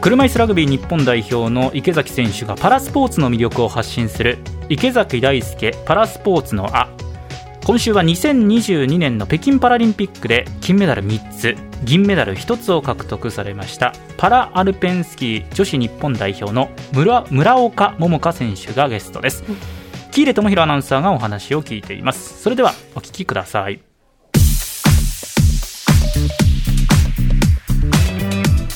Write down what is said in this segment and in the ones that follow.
車椅子ラグビー日本代表の池崎選手がパラスポーツの魅力を発信する池崎大輔パラスポーツのあ。今週は2022年の北京パラリンピックで金メダル3つ銀メダル1つを獲得されましたパラアルペンスキー女子日本代表の村村岡桃佳選手がゲストです。喜入智弘アナウンサーがお話を聞いていますそれではお聞きください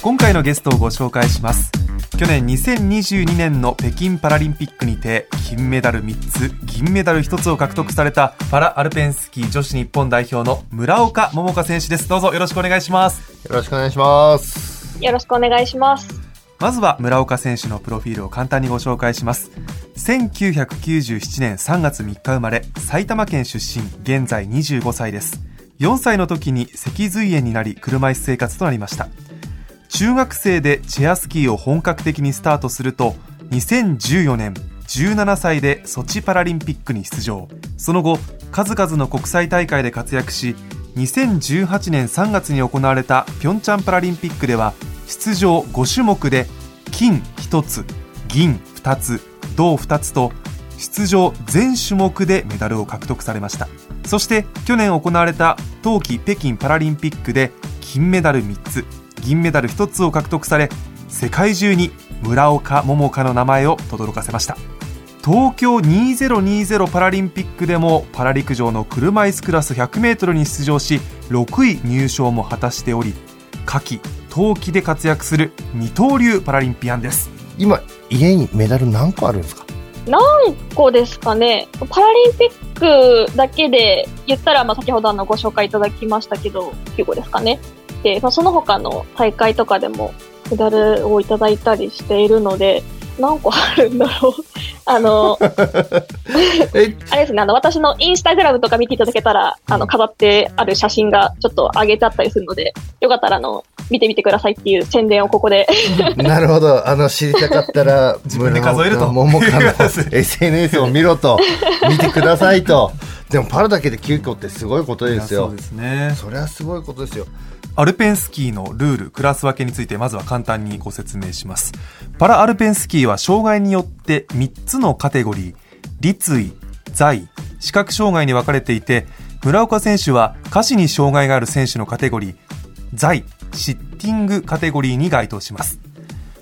今回のゲストをご紹介します去年2022年の北京パラリンピックにて金メダル3つ銀メダル1つを獲得されたパラアルペンスキー女子日本代表の村岡桃佳選手ですどうぞよろしくお願いしますよろしくお願いします。よろしくお願いします。まずは村岡選手のプロフィールを簡単にご紹介します。1997年3月3日生まれ埼玉県出身現在25歳です。4歳の時に脊髄炎になり車椅子生活となりました。中学生でチェアスキーを本格的にスタートすると2014年17歳でソチパラリンピックに出場。その後数々の国際大会で活躍し2018年3月に行われたピョンチャンパラリンピックでは出場5種目で金1つ銀2つ銅2つと出場全種目でメダルを獲得されました。そして去年行われた冬季北京パラリンピックで金メダル3つ銀メダル1つを獲得され世界中に村岡桃佳の名前を轟かせました。東京2020パラリンピックでもパラ陸上の車椅子クラス 100m に出場し6位入賞も果たしており夏季冬季で活躍する二刀流パラリンピアンです。今、家にメダル何個あるんですか？何個ですかね？パラリンピックだけで言ったら、まあ、先ほどあのご紹介いただきましたけど、9個ですかね。で、まあ、その他の大会とかでもメダルをいただいたりしているので、何個あるんだろう？あの、え、あれですね、あの、私のインスタグラムとか見ていただけたら、あの、飾ってある写真がちょっと上げてあったりするので、よかったら、あの、見てみてくださいっていう宣伝をここで。なるほど。あの、知りたかったら、自分で数えると桃佳の SNS を見ろと、見てくださいと。でも、パラだけで9個ってすごいことですよそうで。すねそれはすごいことですよ。アルペンスキーのルール、クラス分けについてまずは簡単にご説明します。パラアルペンスキーは障害によって3つのカテゴリー、立位、座位、視覚障害に分かれていて、村岡選手は下肢に障害がある選手のカテゴリー、座位、シッティングカテゴリーに該当します。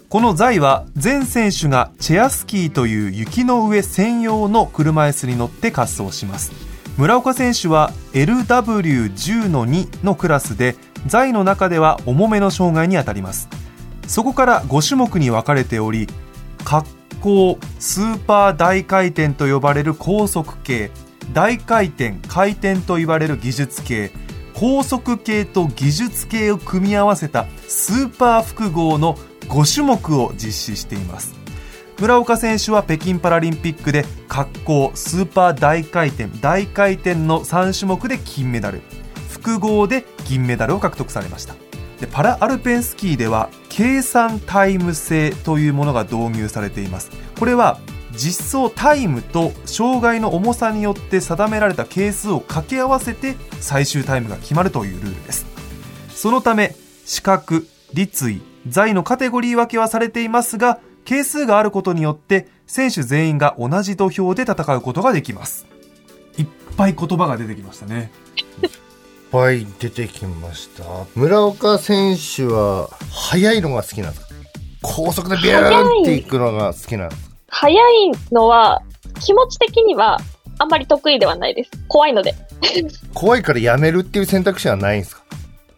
この座位は全選手がチェアスキーという雪の上専用の車椅子に乗って滑走します。村岡選手は LW10 の2のクラスで座位の中では重めの障害にあたりますそこから5種目に分かれており滑降スーパー大回転と呼ばれる高速系大回転回転と言われる技術系高速系と技術系を組み合わせたスーパー複合の5種目を実施しています。村岡選手は北京パラリンピックで滑降スーパー大回転大回転の3種目で金メダル。複合で銀メダルを獲得されました。でパラアルペンスキーでは計算タイム制というものが導入されています。これは実装タイムと障害の重さによって定められた係数を掛け合わせて最終タイムが決まるというルールです。そのため視覚立位座位のカテゴリー分けはされていますが係数があることによって選手全員が同じ土俵で戦うことができます。いっぱい言葉が出てきましたね。いっぱい出てきました。村岡選手は、速いのが好きなんですか？高速でビューンっていくのが好きなんですか？早いのは、気持ち的にはあんまり得意ではないです。怖いので。怖いからやめるっていう選択肢はないんですか？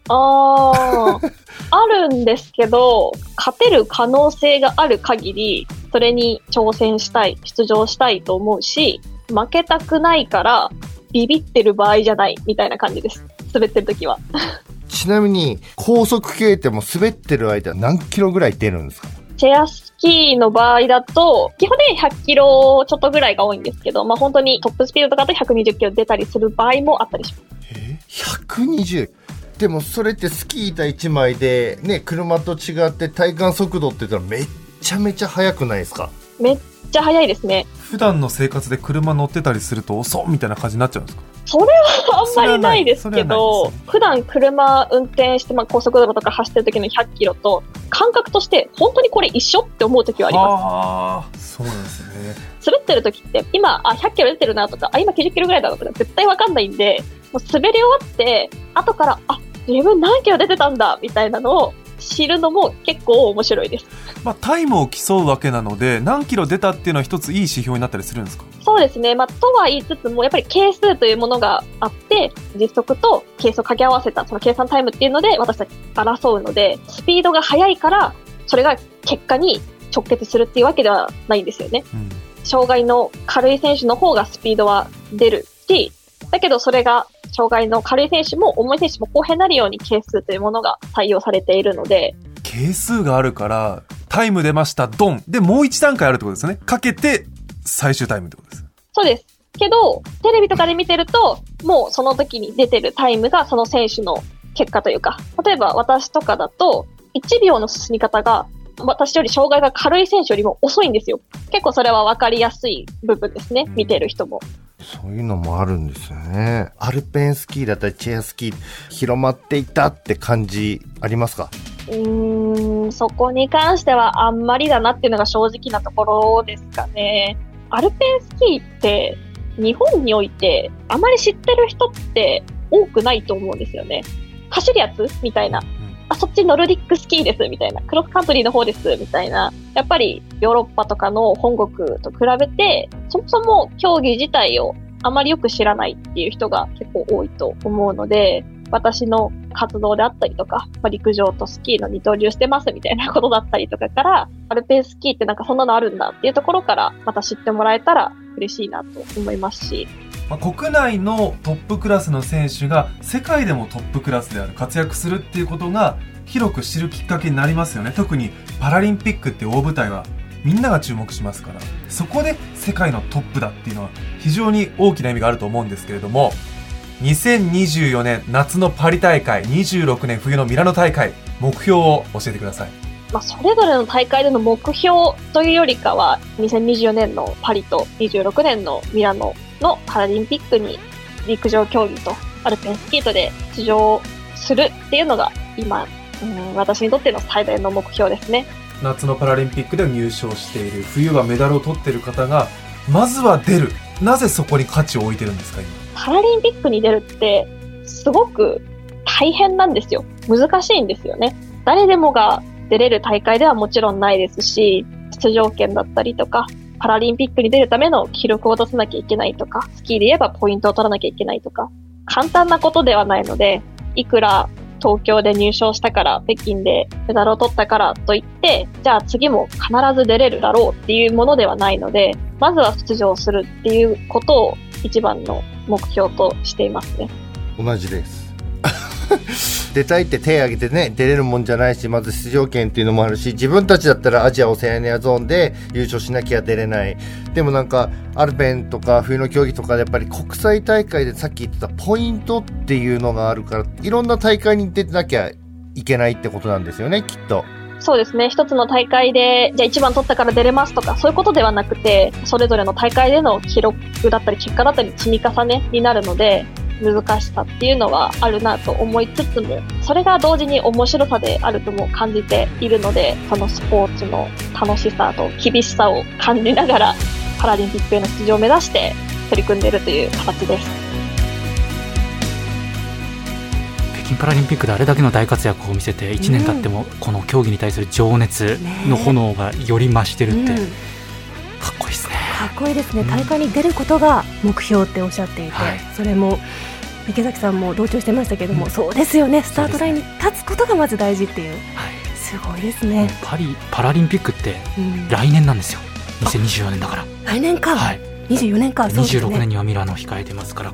あー、あるんですけど、勝てる可能性がある限り、それに挑戦したい、出場したいと思うし、負けたくないから、ビビってる場合じゃないみたいな感じです。滑ってる時は。ちなみに、高速系っても滑ってる間何キロぐらい出るんですか？チェアスキーの場合だと、基本で100キロちょっとぐらいが多いんですけど、まあ本当にトップスピードとかだと120キロ出たりする場合もあったりします。え ?120? でもそれってスキー板1枚で、ね、車と違って体感速度って言ったらめっちゃめちゃ速くないですか？めっちゃ速いですね。普段の生活で車乗ってたりすると遅っみたいな感じになっちゃうんですか？それはあんまりないですけど、ね普段車運転して、まあ、高速道路とか走ってる時の100キロと、感覚として本当にこれ一緒って思う時はあります。ああそうなんですね滑ってる時って、今、あ、100キロ出てるなとか、あ、今90キロぐらいだなとか、絶対わかんないんで、もう滑り終わって、後から、あ、自分何キロ出てたんだ、みたいなのを知るのも結構面白いです。まあタイムを競うわけなので何キロ出たっていうのは一ついい指標になったりするんですか？そうですね。まあ、とは言いつつも、やっぱり係数というものがあって、実測と係数を掛け合わせた、その計算タイムっていうので、私たち争うので、スピードが速いから、それが結果に直結するっていうわけではないんですよね。うん障害の軽い選手の方がスピードは出るし、だけどそれが障害の軽い選手も重い選手も公平になるように係数というものが採用されているので、係数があるからタイム出ましたドンでもう一段階あるってことですよねかけて最終タイムってことですそうです。けど、テレビとかで見てると、もうその時に出てるタイムがその選手の結果というか、例えば私とかだと、1秒の進み方が、私より障害が軽い選手よりも遅いんですよ。結構それは分かりやすい部分ですね。見てる人も。そういうのもあるんですよね。アルペンスキーだったりチェアスキー、広まっていったって感じありますか？うーん、そこに関してはあんまりだなっていうのが正直なところですかね。アルペンスキーって日本においてあまり知ってる人って多くないと思うんですよね。走るやつみたいな。あ、そっちノルディックスキーですみたいな。クロスカントリーの方ですみたいな。やっぱりヨーロッパとかの本国と比べて、そもそも競技自体をあまりよく知らないっていう人が結構多いと思うので、私の活動であったりとか、まあ、陸上とスキーの二刀流してますみたいなことだったりとかから、アルペンスキーってなんかそんなのあるんだっていうところから、また知ってもらえたら嬉しいなと思いますし、まあ、国内のトップクラスの選手が世界でもトップクラスである活躍するっていうことが広く知るきっかけになりますよね。特にパラリンピックって大舞台はみんなが注目しますからそこで世界のトップだっていうのは非常に大きな意味があると思うんですけれども2024年夏のパリ大会26年冬のミラノ大会目標を教えてくださいまあ、それぞれの大会での目標というよりかは、2024年のパリと26年のミラノのパラリンピックに陸上競技とアルペンスキートで出場するっていうのが今、うん、私にとっての最大の目標ですね。夏のパラリンピックで入賞している冬はメダルを取っている方がまずは出るなぜそこに価値を置いてるんですか今？パラリンピックに出るってすごく大変なんですよ。難しいんですよね。誰でもが出れる大会ではもちろんないですし、出場権だったりとか、パラリンピックに出るための記録を出さなきゃいけないとか、スキーで言えばポイントを取らなきゃいけないとか、簡単なことではないので、いくら東京で入賞したから、北京でメダルを取ったからといって、じゃあ次も必ず出れるだろうっていうものではないので、まずは出場するっていうことを一番の目標としていますね。同じです。出たいって手を挙げてね、出れるもんじゃないし、まず出場権っていうのもあるし、自分たちだったらアジアオセアニアゾーンで優勝しなきゃ出れない。でもなんか、アルペンとか冬の競技とかでやっぱり国際大会でさっき言ってたポイントっていうのがあるから、いろんな大会に出てなきゃいけないってことなんですよね、きっと。そうですね。一つの大会で、じゃあ一番取ったから出れますとか、そういうことではなくて、それぞれの大会での記録だったり、結果だったり、積み重ねになるので、難しさっていうのはあるなと思いつつも、それが同時に面白さであるとも感じているので、そのスポーツの楽しさと厳しさを感じながら、パラリンピックへの出場を目指して取り組んでいるという形です。北京パラリンピックであれだけの大活躍を見せて1年経ってもこの競技に対する情熱の炎がより増してるってうんかっこいいですね。かっこいいですね、大会に出ることが目標っておっしゃっていて、はいそれも池崎さんも同調してましたけども、そうですよね、スタートラインに立つことがまず大事っていう、はい。すごいですね、パリパラリンピックってうん。来年なんですよ。2024年だから、来年か、はい、24年か。ね。26年にはミラノを控えてますから、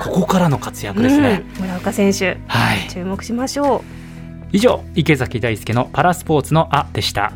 ここからの活躍ですね、うん。村岡選手。はい。注目しましょう。以上池崎大輔のパラスポーツの「あ」でした